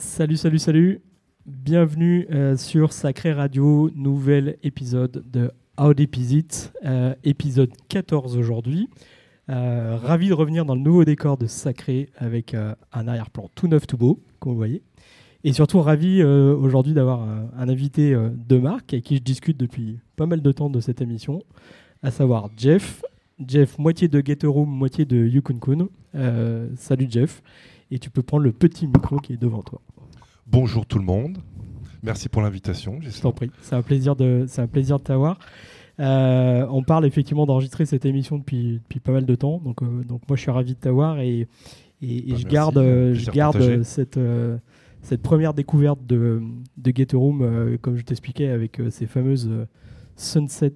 Salut, salut, salut. Bienvenue euh, sur Sacré Radio, nouvel épisode de How Deep Is It, épisode 14 aujourd'hui. Euh, ravi de revenir dans le nouveau décor de Sacré avec euh, un arrière-plan tout neuf, tout beau, comme vous voyez. Et surtout ravi aujourd'hui d'avoir un, invité de marque avec qui je discute depuis pas mal de temps de cette émission, à savoir Jeff. Jeff, moitié de Room, moitié de Yukun Kun. Salut Jeff. Et tu peux prendre le petit micro qui est devant toi. Bonjour tout le monde. Merci pour l'invitation. Je t'en prie. C'est un plaisir de, c'est un plaisir de t'avoir. Euh, on parle effectivement d'enregistrer cette émission depuis, depuis pas mal de temps. Donc, euh, donc moi, je suis ravi de t'avoir et, et, et Bah, je merci. garde, euh, je garde cette, cette première découverte de, de Get a Room, comme je t'expliquais, avec ces fameuses Sunset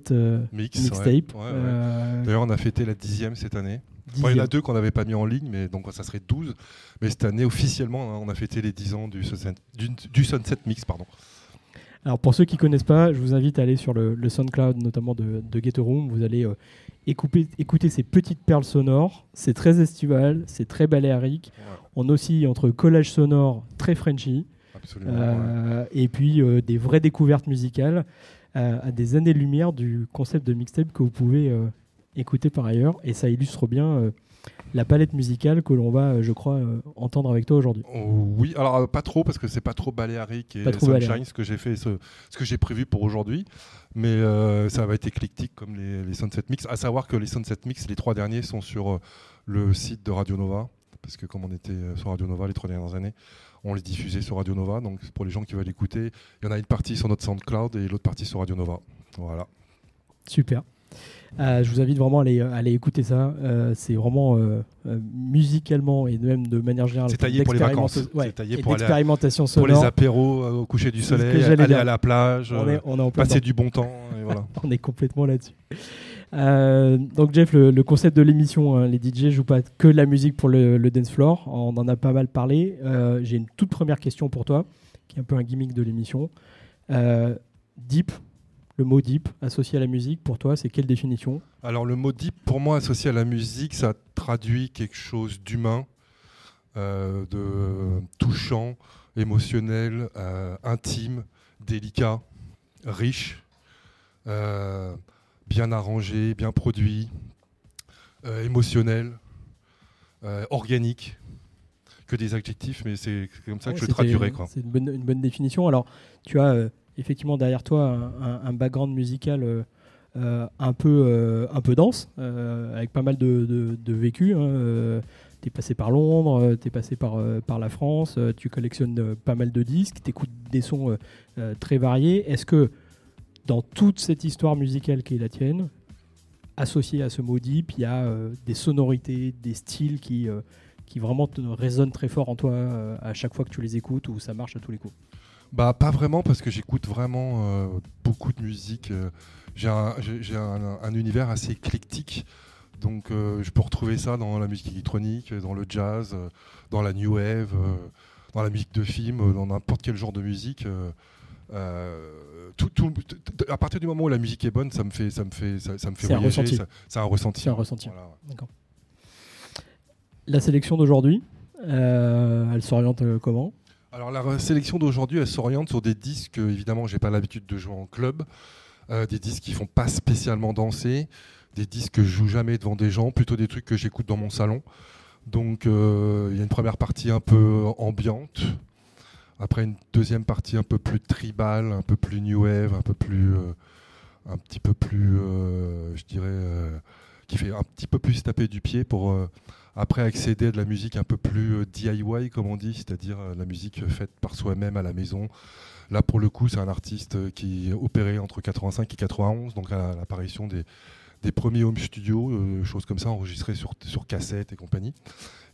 Mix. mixtape. ouais. Ouais, ouais. D'ailleurs, on a fêté la dixième cette année. Il y en a deux qu'on n'avait pas mis en ligne, mais donc ça serait 12. Mais cette année, officiellement, hein, on a fêté les 10 ans du Sunset, du, du Sunset Mix. Pardon. Alors pour ceux qui connaissent pas, je vous invite à aller sur le, le SoundCloud notamment de, de Room. Vous allez euh, écouter, écouter ces petites perles sonores. C'est très estival, c'est très baléarique. On oscille entre collage sonore très Frenchy ouais. euh, et puis euh, des vraies découvertes musicales euh, à des années-lumière du concept de mixtape que vous pouvez écouter par ailleurs. Et ça illustre bien euh, la palette musicale que l'on va, euh, je crois, euh, entendre avec toi aujourd'hui. Oh, oui, alors euh, pas trop parce que c'est pas trop baléarique et Pas trop sunshine baléarique. ce que j'ai fait, ce, ce que j'ai prévu pour aujourd'hui. Mais euh, ça va être éclectique comme les, les Sunset Mix. À savoir que les Sunset Mix, les trois derniers sont sur le site de Radio Nova parce que comme on était sur Radio Nova les trois dernières années, on les diffusait sur Radio Nova. Donc pour les gens qui veulent écouter, il y en a une partie sur notre SoundCloud et l'autre partie sur Radio Nova. Voilà. Super. Euh, je vous invite vraiment à aller, à aller écouter ça. Euh, c'est vraiment euh, musicalement et même de manière générale. C'est taillé pour les vacances. ouais, C'est taillé pour d'expérimentation Pour les apéros au coucher du soleil, aller dire. à la plage, On est, on est en plein passer du bon temps. Et voilà. On est complètement là-dessus. Euh, donc Jeff, le, le concept de l'émission, hein, les DJ jouent pas que de la musique pour le, le dance floor. On en a pas mal parlé. Euh, J'ai une toute première question pour toi, qui est un peu un gimmick de l'émission. Euh, deep, le mot deep associé à la musique, pour toi, c'est quelle définition? Alors le mot deep, pour moi, associé à la musique, ça traduit quelque chose d'humain, euh, de touchant, émotionnel, euh, intime, délicat, riche, euh, bien arrangé, bien produit, émotionnel, organique. Que des adjectifs, mais c'est comme ça que je traduirais. C'est une bonne, une bonne définition. Alors, tu as euh, effectivement derrière toi un, un- un background musical euh, euh, un, peu, euh, un peu dense, avec pas mal de, vécu. tu es passé par Londres, tu es passé par, la France, tu collectionnes pas mal de disques, tu écoutes des sons très variés. Est-ce que dans toute cette histoire musicale qui est la tienne, associée à ce mot deep, il y a des sonorités, des styles qui, qui vraiment résonnent très fort en toi à chaque fois que tu les écoutes ou ça marche à tous les coups? Bah pas vraiment parce que j'écoute vraiment euh, beaucoup de musique. euh, j'ai un, un- un univers assez éclectique. Donc euh, je peux retrouver ça dans la musique électronique, dans le jazz, dans la new wave, dans la musique de film, dans n'importe quel genre de musique. tout, tout- à partir du moment où la musique est bonne, ça me fait, ça me fait, ça, ça me fait C'est un voyager. C'est un ressenti. C'est un ressenti. Voilà, ouais. D'accord. La sélection d'aujourd'hui, elle s'oriente comment? Alors la sélection d'aujourd'hui, elle s'oriente sur des disques, euh, évidemment, j'ai pas l'habitude de jouer en club, euh, des disques qui font pas spécialement danser, des disques que je joue jamais devant des gens, plutôt des trucs que j'écoute dans mon salon. Donc euh, il y a une première partie un peu ambiante, après une deuxième partie un peu plus tribal, un peu plus new wave, un peu plus, un petit peu plus, je dirais, qui fait un petit peu plus taper du pied pour après accéder à de la musique un peu plus euh, DIY comme on dit, c'est-à-dire euh, la musique faite par soi-même à la maison. Là pour le coup c'est un artiste euh, qui opérait entre 85 et 91, donc à l'apparition des, des premiers home studios, euh, choses comme ça enregistrées sur, sur cassette et compagnie.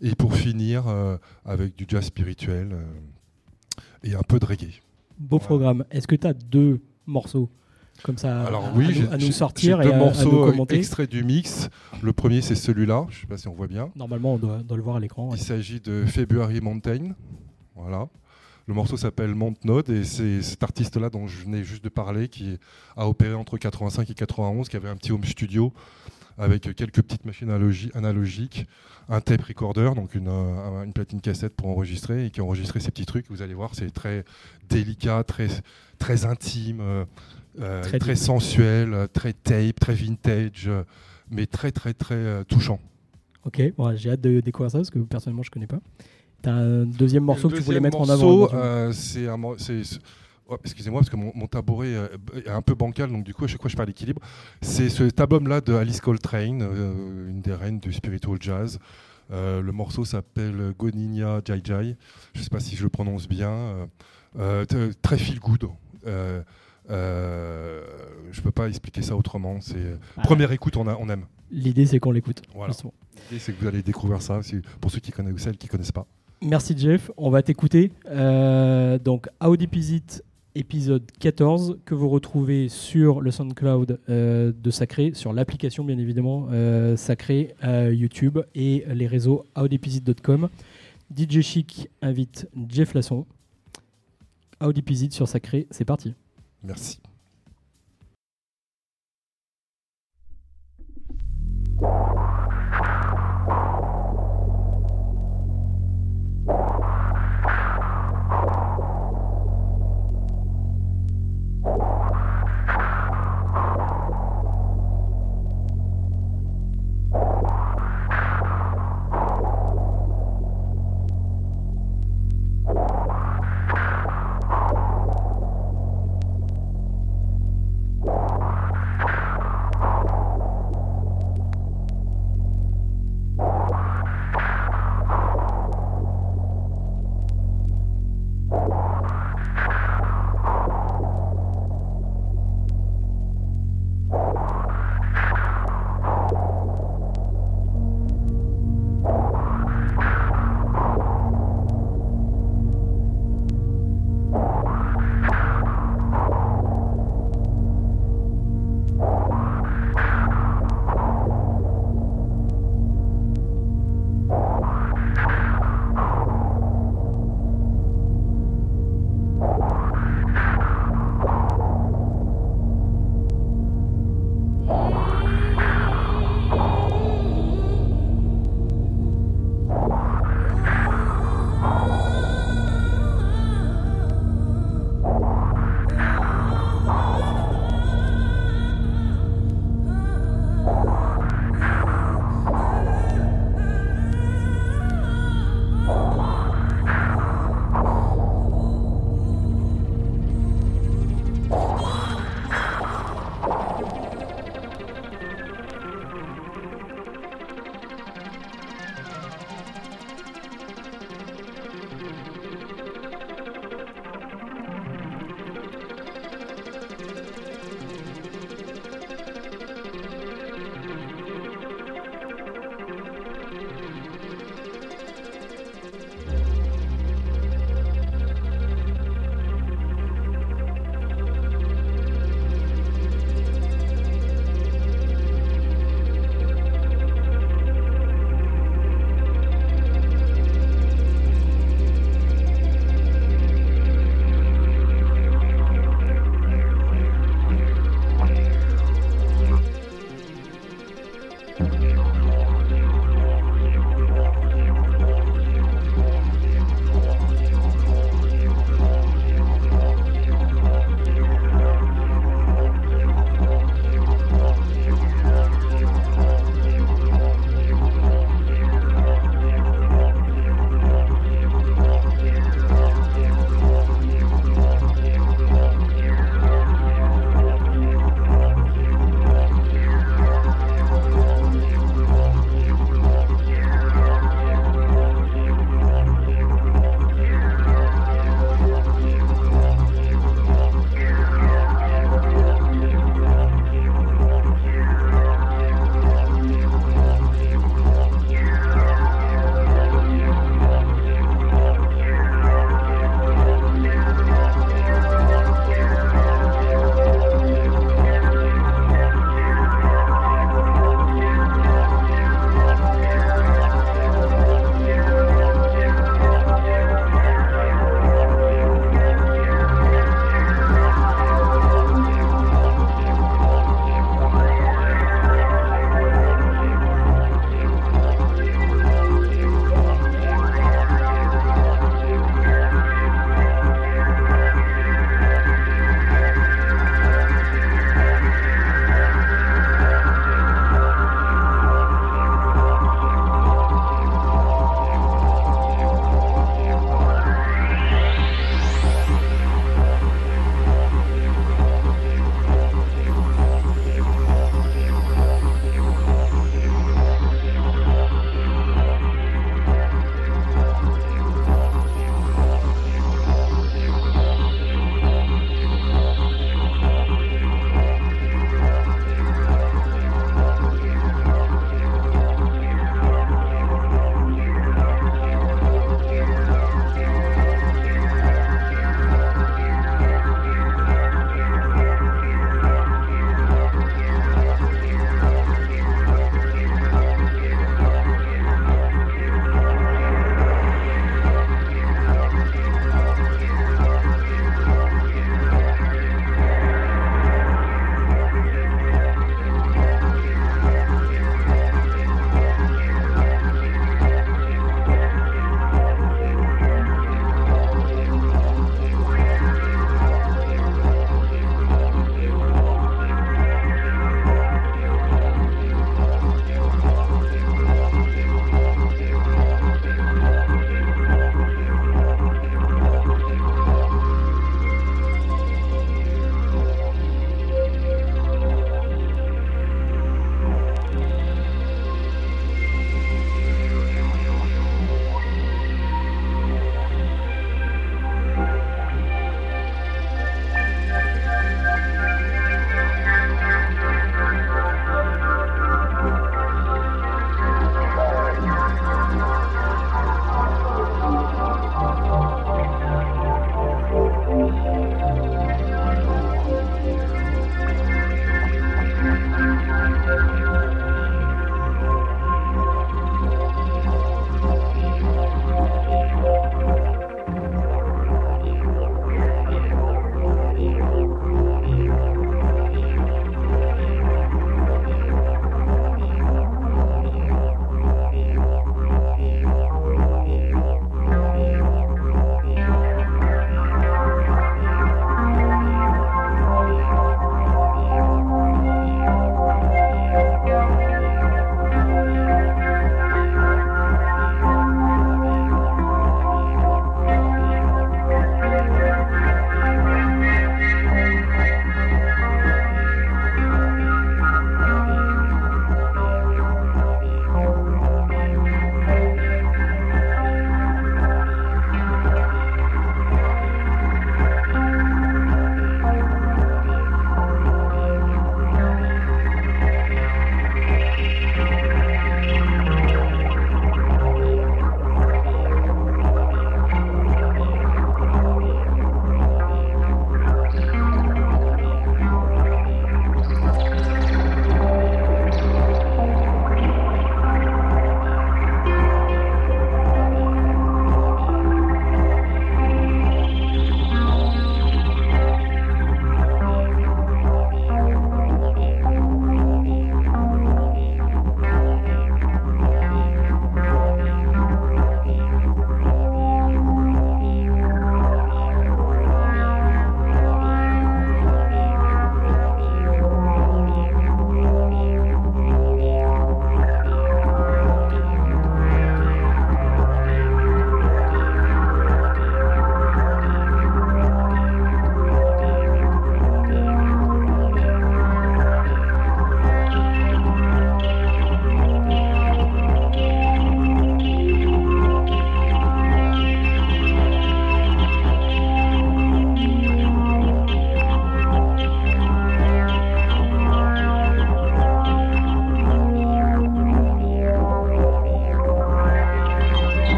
Et pour finir euh, avec du jazz spirituel euh, et un peu de reggae. Beau Voilà. programme. Est-ce que tu as deux morceaux? Comme ça Alors à, oui, à à nous sortir et deux à, à nous morceaux euh, commenter extraits du mix. Le premier c'est celui-là, je sais pas si on voit bien. Normalement, on doit, doit le voir à l'écran. ouais. Il s'agit de February Mountain. Voilà. Le morceau s'appelle Mount Node et c'est cet artiste-là dont je venais juste de parler qui a opéré entre 85 et 91, qui avait un petit home studio avec quelques petites machines analogiques, un tape recorder, donc une, une, platine cassette pour enregistrer, et qui enregistrait ces petits trucs. Vous allez voir, c'est très délicat, très, très intime, très, très sensuel, très tape, très vintage, mais très très très touchant. Ok, bon, j'ai hâte de découvrir ça parce que personnellement je connais pas. T'as un deuxième morceau que tu voulais mettre en avant euh, C'est un, oh, excusez-moi parce que mon, tabouret euh, est un peu bancal, donc du coup à chaque fois je parle d'équilibre. C'est ce album-là de Alice Coltrane, euh, une des reines du spiritual jazz. le morceau s'appelle Goninia Jai Jai. Je ne sais pas si je le prononce bien. très feel good. Euh, je peux pas expliquer ça autrement. C'est ah. première écoute, on, a, on aime. L'idée c'est qu'on l'écoute. L'idée c'est que vous allez découvrir ça, pour ceux qui connaissent ou celles qui connaissent pas. Merci Jeff, on va t'écouter. Euh, donc Audipizit épisode 14 que vous retrouvez sur le SoundCloud euh, de Sacré, sur l'application bien évidemment euh, Sacré, YouTube et les réseaux audipizit.com. DJ Chic invite Jeff Lasson. Audipizit sur Sacré, c'est parti. Merci.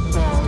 football.